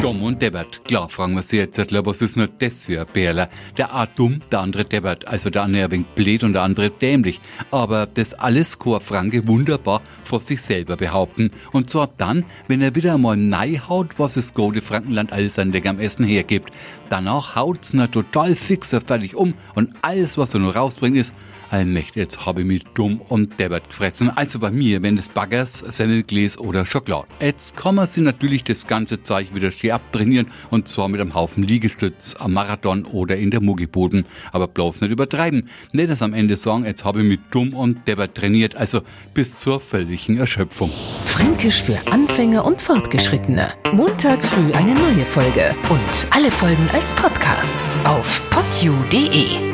Dumm und deppert. Klar fragen wir sich jetzt, was ist nur das für ein Bärler? Der eine dumm, der andere deppert. Also der eine ein wenig blöd und der andere dämlich. Aber das alles kann Franke wunderbar vor sich selber behaupten. Und zwar dann, wenn er wieder einmal neu haut, was das gute Frankenland alles an am Essen hergibt. Danach haut's na total fixer fertig um und alles, was er nur rausbringt, ist, Allmächt, jetzt habe ich mich dumm und deppert gefressen. Also bei mir, wenn es Baggers, Semmelgläs oder Schokolade. Jetzt kann man sich natürlich das ganze Zeug wieder schön abtrainieren und zwar mit einem Haufen Liegestütz am Marathon oder in der Muggiboden. Aber bloß nicht übertreiben. Nicht das am Ende sagen, jetzt habe ich mich dumm und deppert trainiert, also bis zur völligen Erschöpfung. Fränkisch für Anfänger und Fortgeschrittene. Montag früh eine neue Folge und alle Folgen als Podcast auf podu.de.